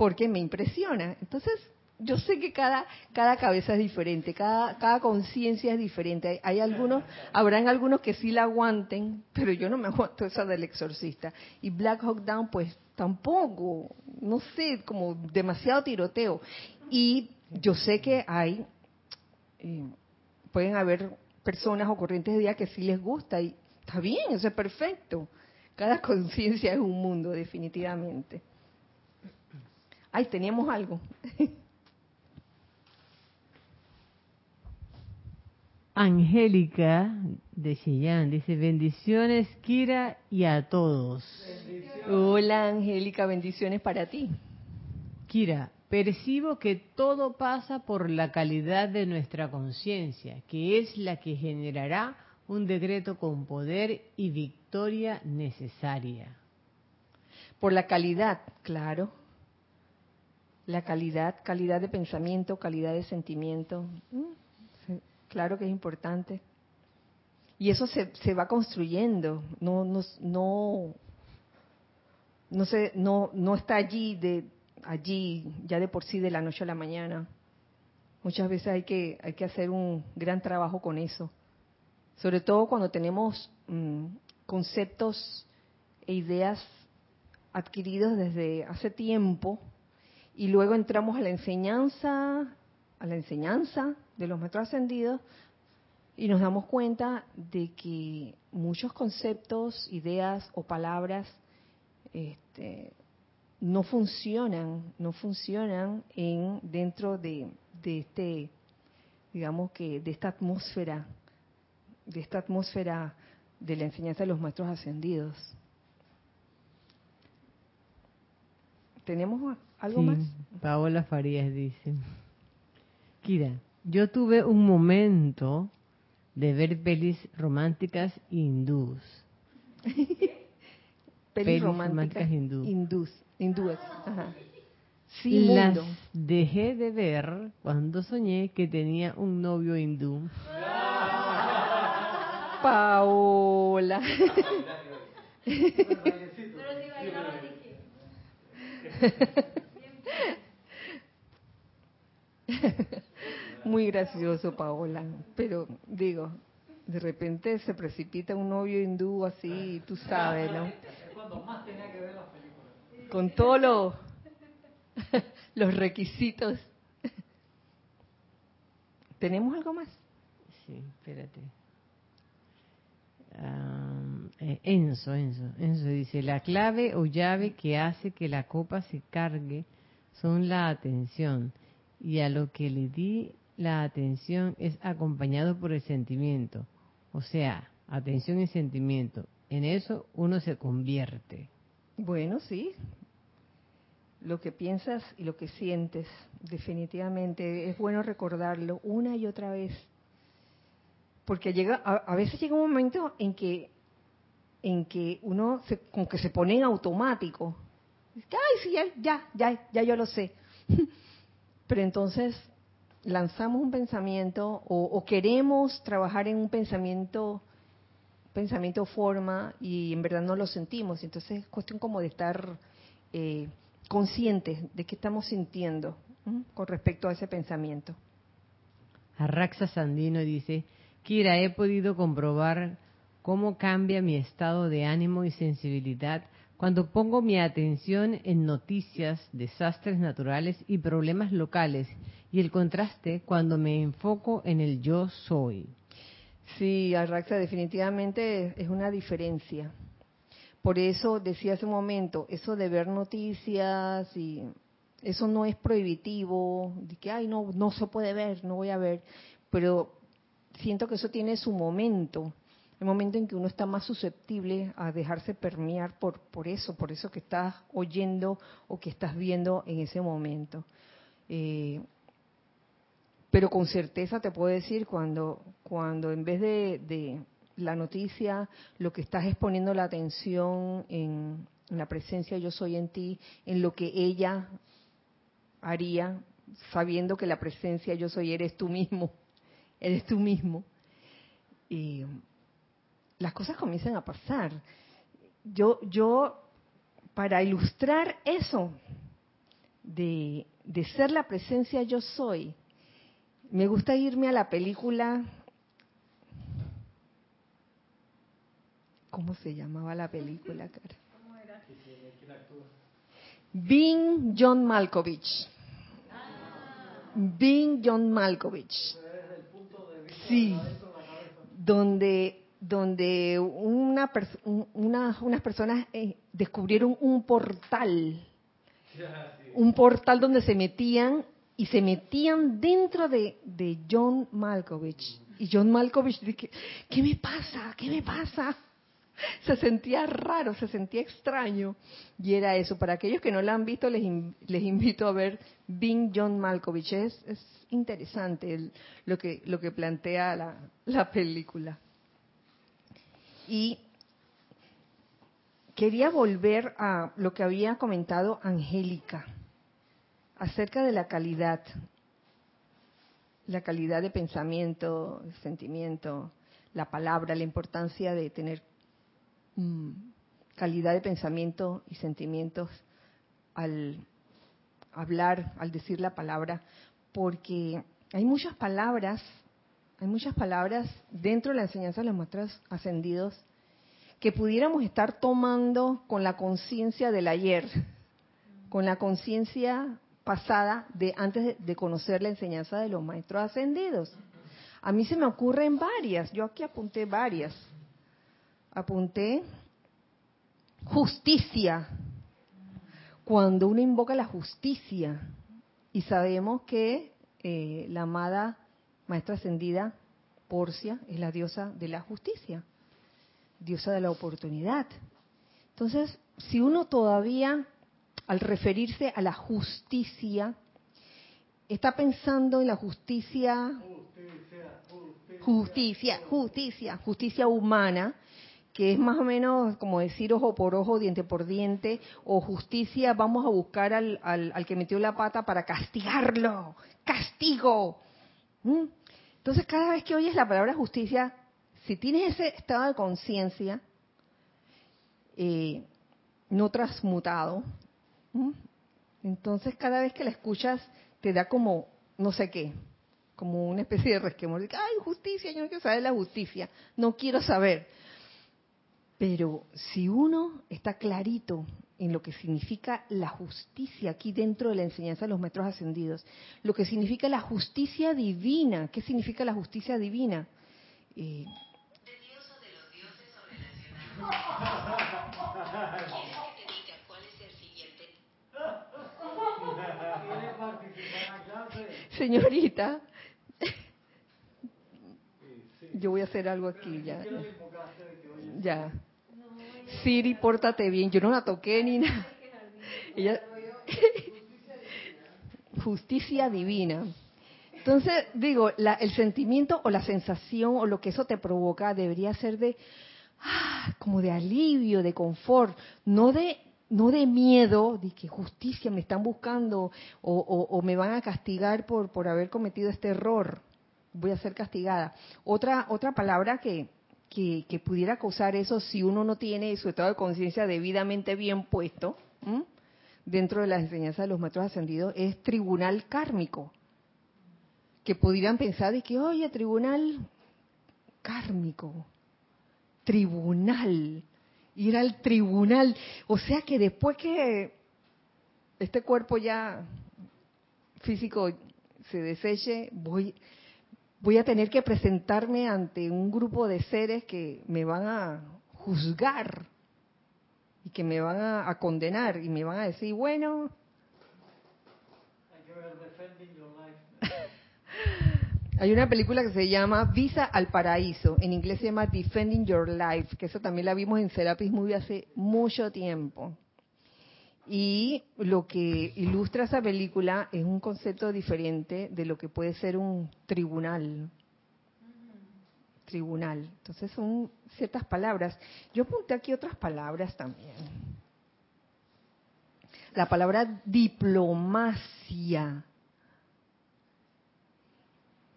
porque me impresiona. Entonces yo sé que cada cada cabeza es diferente cada cada conciencia es diferente. Hay, hay algunos habrán algunos que sí la aguanten pero yo no me aguanto esa del exorcista. Y Black Hawk Down pues tampoco no sé como demasiado tiroteo. Y yo sé que hay, eh, pueden haber personas o corrientes de vida que sí les gusta y está bien, eso es perfecto. Cada conciencia es un mundo, definitivamente. Ay, teníamos algo. Angélica de Chillán dice bendiciones Kira y a todos. Hola, Angélica, bendiciones para ti. Kira, percibo que todo pasa por la calidad de nuestra conciencia, que es la que generará un decreto con poder y victoria necesaria. Por la calidad, claro. La calidad, calidad de pensamiento, calidad de sentimiento. Mm, Claro que es importante. Y eso se, se va construyendo, no, no, no, no, se, no, no está allí, de, allí ya de por sí de la noche a la mañana. Muchas veces hay que, hay que hacer un gran trabajo con eso. Sobre todo cuando tenemos mm, conceptos e ideas adquiridos desde hace tiempo y luego entramos a la enseñanza, a la enseñanza de los maestros ascendidos y nos damos cuenta de que muchos conceptos, ideas o palabras este, no funcionan, no funcionan en dentro de, de este, digamos que de esta atmósfera, de esta atmósfera de la enseñanza de los maestros ascendidos. ¿Tenemos algo Sí, más? Paola Farías dice, Kira, yo tuve un momento de ver pelis románticas hindús. Pelis, Pelis románticas románticas hindú. hindús, hindúes, ajá. Sí, las mundo. dejé de ver cuando soñé que tenía un novio hindú. Paola. Muy gracioso, Paola. Pero digo, de repente se precipita un novio hindú así, tú sabes, ¿no? Es cuando más tenía que ver las películas. Con todos los, los requisitos. ¿Tenemos algo más? Sí, espérate. Am, eh, Enzo, Enzo, Enzo dice, la clave o llave que hace que la copa se cargue son la atención y a lo que le di la atención es acompañado por el sentimiento. O sea, atención y sentimiento. En eso uno se convierte. Bueno, sí. Lo que piensas y lo que sientes, definitivamente es bueno recordarlo una y otra vez. Porque llega a, a veces llega un momento en que en que uno se, como que se pone en automático. Ay, sí, ya, ya, ya, ya yo lo sé. Pero entonces lanzamos un pensamiento o, o queremos trabajar en un pensamiento pensamiento forma y en verdad no lo sentimos. Entonces es cuestión como de estar eh, conscientes de qué estamos sintiendo ¿m? con respecto a ese pensamiento. Arraxa Sandino dice, Kira, he podido comprobar cómo cambia mi estado de ánimo y sensibilidad cuando pongo mi atención en noticias, desastres naturales y problemas locales, y el contraste cuando me enfoco en el yo soy. Sí, Arraxa, definitivamente es una diferencia. Por eso decía hace un momento, eso de ver noticias y eso no es prohibitivo, de que, ay, no, no se puede ver, no voy a ver, pero siento que eso tiene su momento, el momento en que uno está más susceptible a dejarse permear por, por eso, por eso que estás oyendo o que estás viendo en ese momento. Eh, pero con certeza te puedo decir cuando, cuando en vez de, de la noticia, lo que estás es poniendo la atención en, en la presencia yo soy en ti, en lo que ella haría, sabiendo que la presencia yo soy eres tú mismo, eres tú mismo. Y las cosas comienzan a pasar. Yo, yo, para ilustrar eso de, de ser la presencia yo soy, me gusta irme a la película. ¿Cómo se llamaba la película, cara? Being John Malkovich. Being John Malkovich. Sí. Donde, donde una, una, unas personas eh, descubrieron un portal. Un portal donde se metían y se metían dentro de, de John Malkovich. Y John Malkovich dije, ¿qué me pasa? ¿Qué me pasa? Se sentía raro, se sentía extraño. Y era eso. Para aquellos que no la han visto, les, les invito a ver Bing John Malkovich. Es, es interesante lo, que, lo que plantea la, la película. Y quería volver a lo que había comentado Angélica acerca de la calidad, la calidad de pensamiento, sentimiento, la palabra, la importancia de tener calidad de pensamiento y sentimientos al hablar, al decir la palabra, porque hay muchas palabras, hay muchas palabras dentro de la enseñanza de los maestros ascendidos que pudiéramos estar tomando con la conciencia del ayer, con la conciencia pasada de antes de conocer la enseñanza de los maestros ascendidos. A mí se me ocurren varias, yo aquí apunté varias. Apunté justicia. Cuando uno invoca la justicia y sabemos que eh, la amada maestra ascendida Porcia es la diosa de la justicia, diosa de la oportunidad. Entonces, si uno todavía al referirse a la justicia, está pensando en la justicia, justicia, justicia, justicia humana, que es más o menos como decir ojo por ojo, diente por diente, o justicia, vamos a buscar al, al, que metió la pata para castigarlo, castigo. ¿Mm? Entonces cada vez que oyes la palabra justicia, si tienes ese estado de conciencia eh, no transmutado. Entonces cada vez que la escuchas te da como, no sé qué, como una especie de resquemor. Ay, justicia, yo no quiero saber la justicia, no quiero saber. Pero si uno está clarito en lo que significa la justicia aquí dentro de la enseñanza de los metros ascendidos, lo que significa la justicia divina, ¿qué significa la justicia divina? Eh, Señorita, yo voy a hacer algo aquí ya. Ya. Siri, pórtate bien. Yo no la toqué ni nada. Justicia divina. Entonces, digo, el sentimiento o la sensación o lo que eso te provoca debería ser de, ah, como de alivio, de confort, no de no de miedo, de que justicia me están buscando o, me van a castigar por, por haber cometido este error, voy a ser castigada. Otra, otra palabra que, que, pudiera causar eso si uno no tiene su estado de conciencia debidamente bien puesto dentro de la enseñanza de los maestros ascendidos es tribunal kármico. Que pudieran pensar de que, oye, tribunal kármico, tribunal ir al tribunal. O sea que después que este cuerpo ya físico se deseche, voy, voy a tener que presentarme ante un grupo de seres que me van a juzgar y que me van a, condenar y me van a decir, bueno, Hay una película que se llama Visa al Paraíso, en inglés se llama Defending Your Life, que eso también la vimos en Serapis Movie hace mucho tiempo. Y lo que ilustra esa película es un concepto diferente de lo que puede ser un tribunal. Tribunal. Entonces son ciertas palabras. Yo apunté aquí otras palabras también. La palabra diplomacia.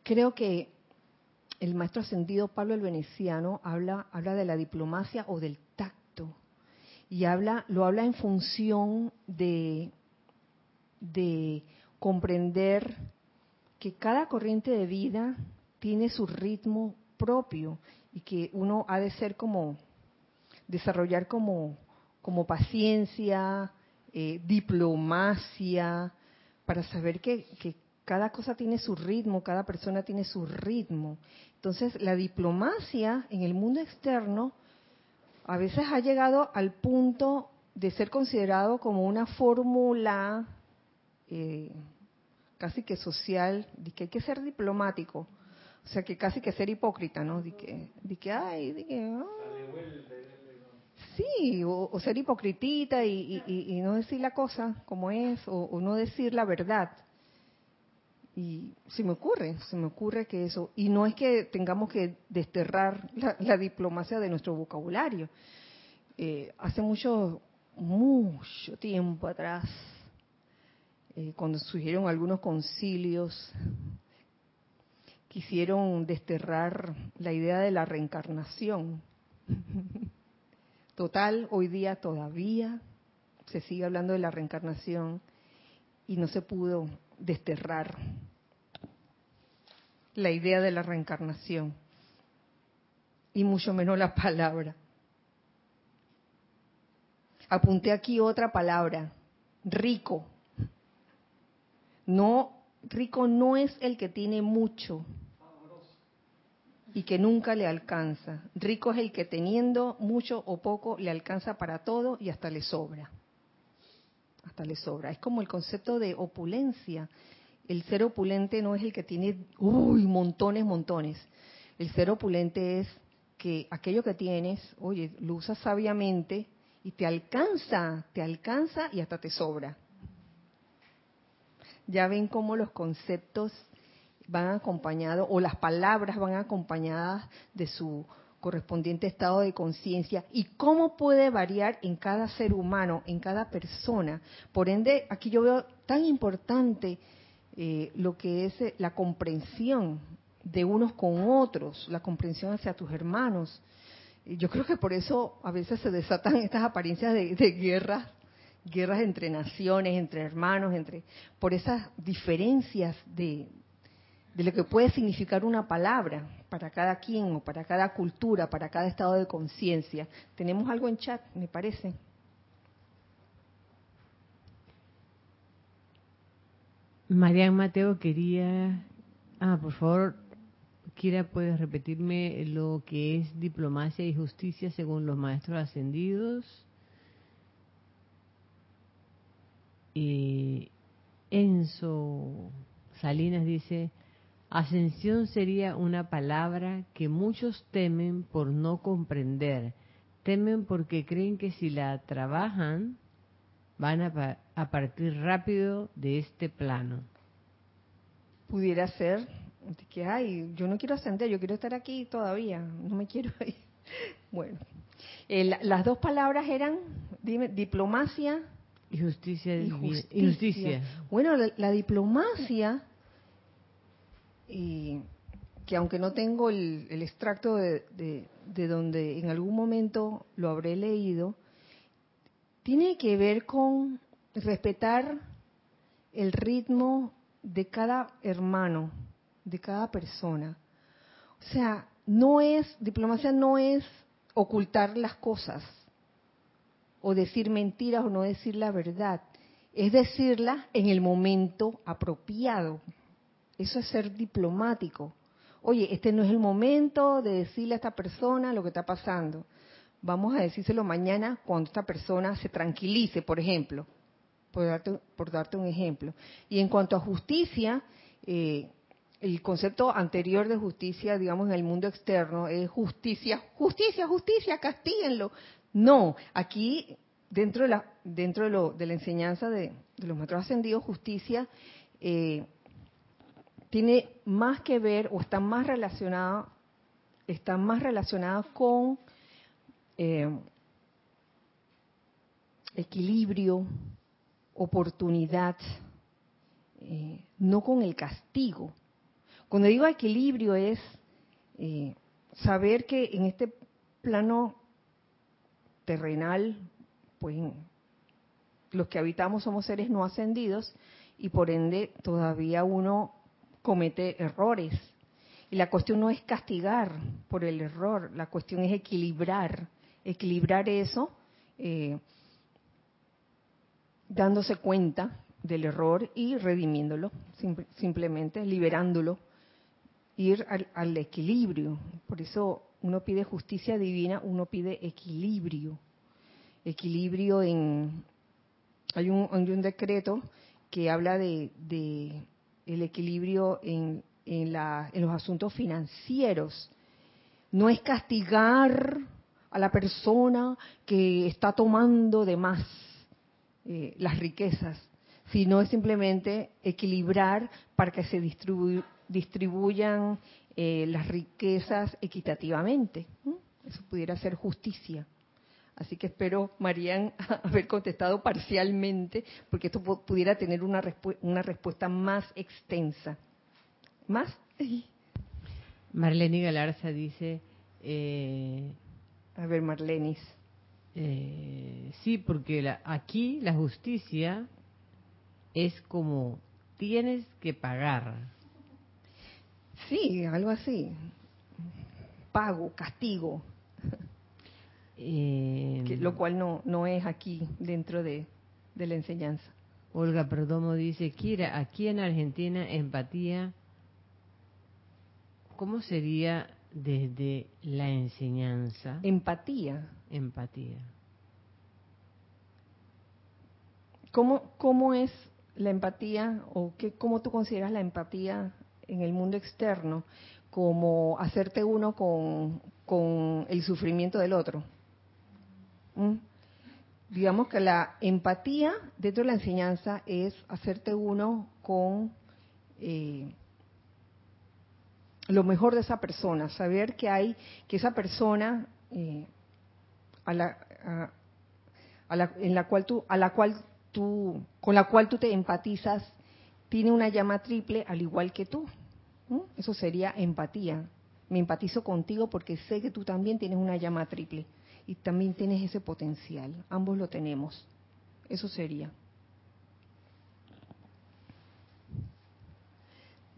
Creo que el maestro ascendido Pablo el Veneciano habla, habla de la diplomacia o del y habla, lo habla en función de, de comprender que cada corriente de vida tiene su ritmo propio y que uno ha de ser como, desarrollar como, como paciencia, eh, diplomacia, para saber que, que cada cosa tiene su ritmo, cada persona tiene su ritmo. Entonces, la diplomacia en el mundo externo a veces ha llegado al punto de ser considerado como una fórmula eh, casi que social, de que hay que ser diplomático, o sea, que casi que ser hipócrita, ¿no? De que, de que ay, de que, ah. sí, o, ser hipocritita y, no decir la cosa como es, o no decir la verdad. Y se me ocurre, se me ocurre que eso, y no es que tengamos que desterrar la, diplomacia de nuestro vocabulario. Eh, hace mucho, mucho tiempo atrás, eh, cuando surgieron algunos concilios, quisieron desterrar la idea de la reencarnación. Total, hoy día todavía se sigue hablando de la reencarnación y no se pudo desterrar la idea de la reencarnación y mucho menos la palabra. Apunté aquí otra palabra, rico. No, rico no es el que tiene mucho y que nunca le alcanza. Rico es el que teniendo mucho o poco le alcanza para todo y hasta le sobra hasta le sobra. Es como el concepto de opulencia. El ser opulente no es el que tiene, uy, montones, montones. El ser opulente es que aquello que tienes, oye, lo usas sabiamente y te alcanza, te alcanza y hasta te sobra. Ya ven cómo los conceptos van acompañados o las palabras van acompañadas de su correspondiente estado de conciencia y cómo puede variar en cada ser humano, en cada persona. Por ende, aquí yo veo tan importante eh, lo que es eh, la comprensión de unos con otros, la comprensión hacia tus hermanos. Yo creo que por eso a veces se desatan estas apariencias de, guerras, guerras entre naciones, entre hermanos, entre por esas diferencias de, de lo que puede significar una palabra para cada quien o para cada cultura, para cada estado de conciencia. Tenemos algo en chat, me parece. Marian Mateo quería... Ah, por favor, Kira, ¿puedes repetirme lo que es diplomacia y justicia según los maestros ascendidos? Y Enzo Salinas dice, Ascensión sería una palabra que muchos temen por no comprender. Temen porque creen que si la trabajan van a, partir rápido de este plano. Pudiera ser que, ay, yo no quiero ascender, yo quiero estar aquí todavía, no me quiero ir. Bueno, las dos palabras eran, dime, diplomacia y justicia. Y justicia. Bueno, la diplomacia y que aunque no tengo el, extracto de, de, donde en algún momento lo habré leído, tiene que ver con respetar el ritmo de cada hermano, de cada persona. O sea, no es, diplomacia no es ocultar las cosas, o decir mentiras o no decir la verdad, es decirla en el momento apropiado. Eso es ser diplomático. Oye, este no es el momento de decirle a esta persona lo que está pasando. Vamos a decírselo mañana cuando esta persona se tranquilice, por ejemplo, por darte, por darte un ejemplo. Y en cuanto a justicia, eh, el concepto anterior de justicia, digamos, en el mundo externo es justicia, justicia, justicia, castíguenlo. No, aquí dentro de la, dentro de, lo, de la enseñanza de, los maestros ascendidos, justicia eh, tiene más que ver o está más relacionada, está más relacionada con eh, equilibrio, oportunidad, eh, no con el castigo. Cuando digo equilibrio es eh, saber que en este plano terrenal, pues los que habitamos somos seres no ascendidos y por ende todavía uno comete errores. Y la cuestión no es castigar por el error, la cuestión es equilibrar, equilibrar eso, eh, dándose cuenta del error y redimiéndolo, simplemente liberándolo, ir al, al equilibrio. Por eso uno pide justicia divina, uno pide equilibrio. Equilibrio en... Hay un, hay un decreto que habla de, de el equilibrio en, en, la, en los asuntos financieros. No es castigar a la persona que está tomando de más eh, las riquezas, sino es simplemente equilibrar para que se distribu distribuyan eh, las riquezas equitativamente. Eso pudiera ser justicia. Así que espero, Marían, haber contestado parcialmente, porque esto pudiera tener una, respu una respuesta más extensa. ¿Más? Marlene Galarza dice... Eh, A ver, Marlenis. Eh, sí, porque la, aquí la justicia es como tienes que pagar. Sí, algo así. Pago, castigo. Eh, que, lo cual no, no es aquí dentro de, de la enseñanza. Olga Perdomo dice, Kira, aquí en Argentina empatía, ¿cómo sería desde la enseñanza? Empatía. Empatía. ¿Cómo, cómo es la empatía o qué, cómo tú consideras la empatía en el mundo externo? Como hacerte uno con, con el sufrimiento del otro. ¿Mm? Digamos que la empatía dentro de la enseñanza es hacerte uno con eh, lo mejor de esa persona, saber que hay, que esa persona eh, a la, a, a la, en la cual tú, a la cual tú, con la cual tú te empatizas, tiene una llama triple al igual que tú. Eso sería empatía. Me empatizo contigo porque sé que tú también tienes una llama triple y también tienes ese potencial. Ambos lo tenemos. Eso sería.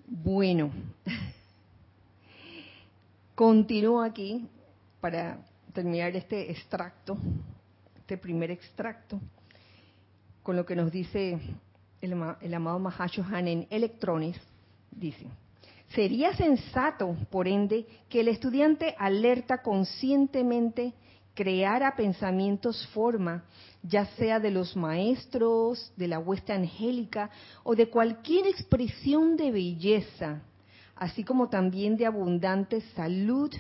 Bueno, continúo aquí para terminar este extracto, este primer extracto, con lo que nos dice el, el amado Mahashohan en Electrones. Dice, sería sensato, por ende, que el estudiante alerta conscientemente creara pensamientos forma, ya sea de los maestros, de la hueste angélica o de cualquier expresión de belleza, así como también de abundante salud,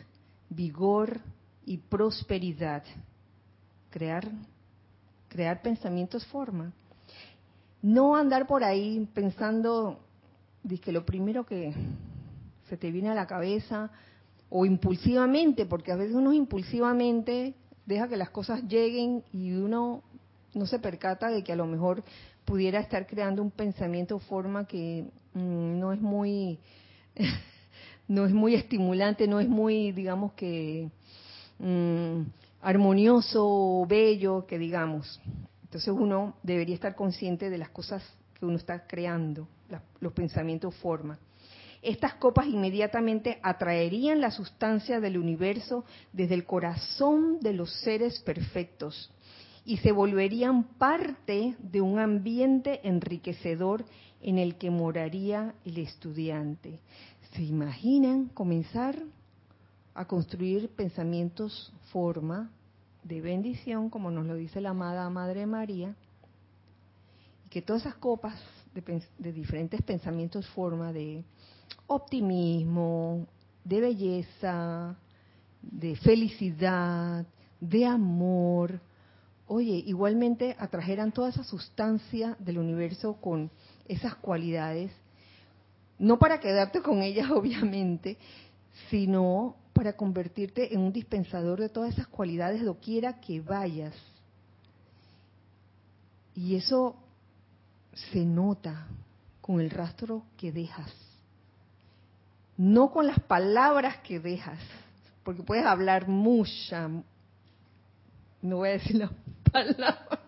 vigor y prosperidad. Crear, crear pensamientos forma. No andar por ahí pensando que lo primero que se te viene a la cabeza o impulsivamente, porque a veces uno impulsivamente deja que las cosas lleguen y uno no se percata de que a lo mejor pudiera estar creando un pensamiento forma que mmm, no es muy no es muy estimulante, no es muy, digamos que mmm, armonioso, bello, que digamos. Entonces uno debería estar consciente de las cosas que uno está creando, los pensamientos forma. Estas copas inmediatamente atraerían la sustancia del universo desde el corazón de los seres perfectos y se volverían parte de un ambiente enriquecedor en el que moraría el estudiante. ¿Se imaginan comenzar a construir pensamientos forma de bendición, como nos lo dice la amada Madre María? Y que todas esas copas de, de diferentes pensamientos forma de optimismo, de belleza, de felicidad, de amor, oye, igualmente atrajeran toda esa sustancia del universo con esas cualidades, no para quedarte con ellas obviamente, sino para convertirte en un dispensador de todas esas cualidades doquiera que vayas. Y eso se nota con el rastro que dejas, no con las palabras que dejas, porque puedes hablar mucha, no voy a decir las palabras.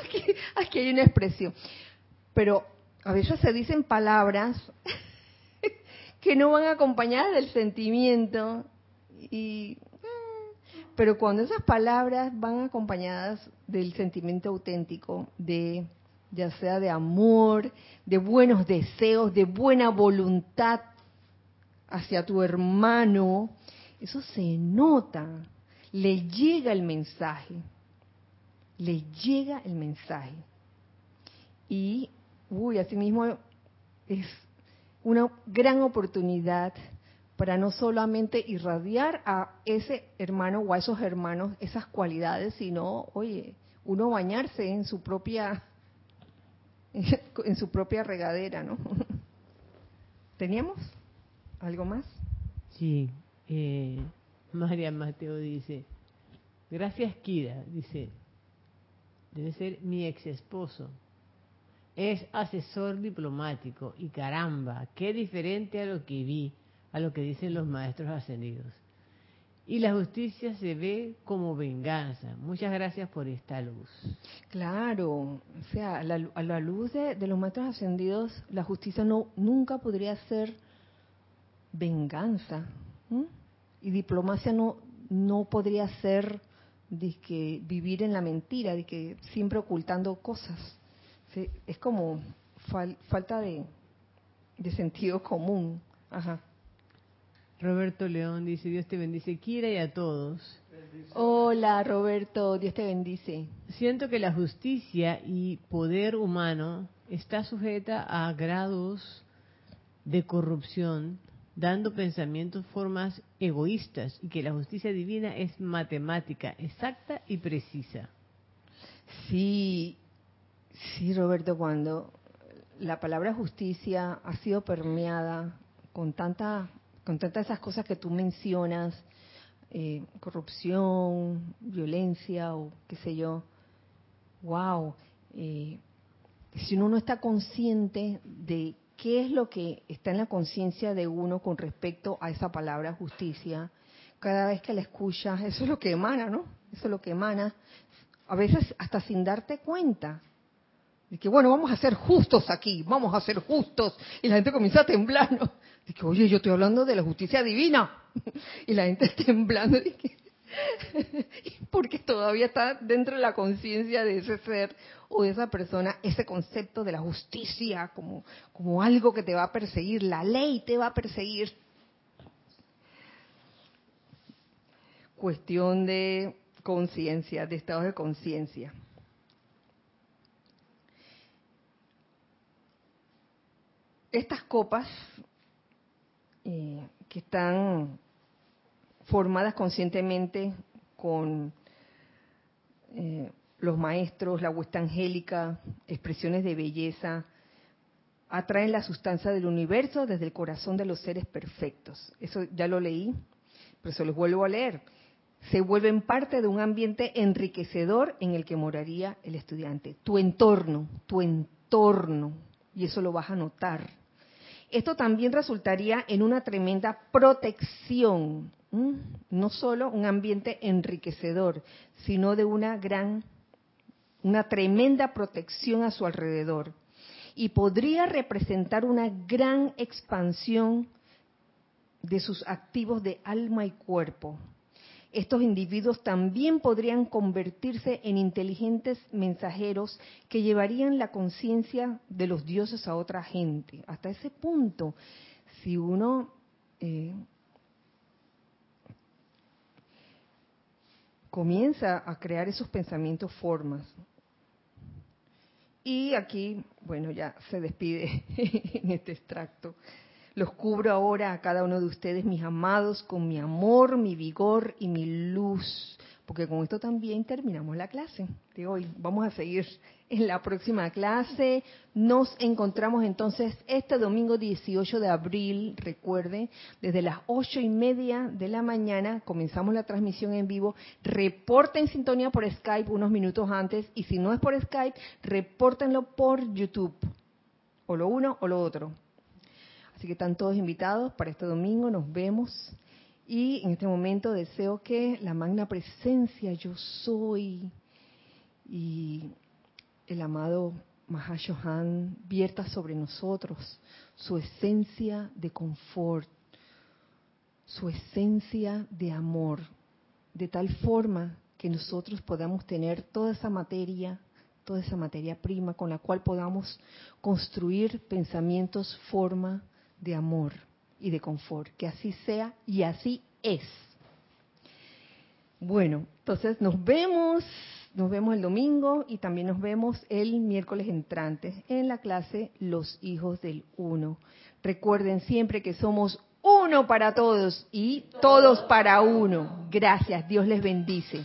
Aquí, aquí hay una expresión, pero a veces se dicen palabras que no van acompañadas del sentimiento y pero cuando esas palabras van acompañadas del sentimiento auténtico, de ya sea de amor, de buenos deseos, de buena voluntad hacia tu hermano, eso se nota, le llega el mensaje, le llega el mensaje. Y, uy, asimismo es una gran oportunidad para no solamente irradiar a ese hermano o a esos hermanos esas cualidades, sino, oye, uno bañarse en su propia en su propia regadera, ¿no? ¿Teníamos algo más? Sí, eh, María Mateo dice, gracias Kira, dice, debe ser mi ex esposo, es asesor diplomático y caramba, qué diferente a lo que vi a lo que dicen los maestros ascendidos. Y la justicia se ve como venganza. Muchas gracias por esta luz. Claro, o sea, a la, luz de, los maestros ascendidos, la justicia no nunca podría ser venganza. Y diplomacia no, no podría ser de que vivir en la mentira, de que siempre ocultando cosas. Es como falta de, de sentido común. Ajá. Roberto León dice, Dios te bendice, Kira y a todos. Hola Roberto, Dios te bendice. Siento que la justicia y poder humano está sujeta a grados de corrupción, dando pensamientos formas egoístas y que la justicia divina es matemática, exacta y precisa. Sí, sí Roberto, cuando la palabra justicia ha sido permeada con tanta con tantas esas cosas que tú mencionas, eh, corrupción, violencia o qué sé yo, wow, eh, si uno no está consciente de qué es lo que está en la conciencia de uno con respecto a esa palabra justicia, cada vez que la escuchas, eso es lo que emana, ¿no? Eso es lo que emana, a veces hasta sin darte cuenta. De que, bueno, vamos a ser justos aquí, vamos a ser justos. Y la gente comienza a temblar, ¿no? que, oye, yo estoy hablando de la justicia divina. Y la gente temblando. porque todavía está dentro de la conciencia de ese ser o de esa persona ese concepto de la justicia como, como algo que te va a perseguir, la ley te va a perseguir. Cuestión de conciencia, de estado de conciencia. Estas copas eh, que están formadas conscientemente con eh, los maestros, la huesta angélica, expresiones de belleza, atraen la sustancia del universo desde el corazón de los seres perfectos. Eso ya lo leí, pero se los vuelvo a leer. Se vuelven parte de un ambiente enriquecedor en el que moraría el estudiante. Tu entorno, tu entorno, y eso lo vas a notar esto también resultaría en una tremenda protección, no solo un ambiente enriquecedor, sino de una gran, una tremenda protección a su alrededor. Y podría representar una gran expansión de sus activos de alma y cuerpo, estos individuos también podrían convertirse en inteligentes mensajeros que llevarían la conciencia de los dioses a otra gente. Hasta ese punto, si uno eh, comienza a crear esos pensamientos formas. Y aquí, bueno, ya se despide en este extracto. Los cubro ahora a cada uno de ustedes, mis amados, con mi amor, mi vigor y mi luz, porque con esto también terminamos la clase de hoy. Vamos a seguir en la próxima clase. Nos encontramos entonces este domingo 18 de abril, recuerde, desde las ocho y media de la mañana comenzamos la transmisión en vivo. Reporta en sintonía por Skype unos minutos antes y si no es por Skype, repórtenlo por YouTube. O lo uno o lo otro. Así que están todos invitados para este domingo, nos vemos. Y en este momento deseo que la magna presencia yo soy y el amado Mahashohan vierta sobre nosotros su esencia de confort, su esencia de amor, de tal forma que nosotros podamos tener toda esa materia, toda esa materia prima con la cual podamos construir pensamientos, forma, de amor y de confort. Que así sea y así es. Bueno, entonces nos vemos, nos vemos el domingo y también nos vemos el miércoles entrante en la clase Los Hijos del Uno. Recuerden siempre que somos uno para todos y todos para uno. Gracias, Dios les bendice.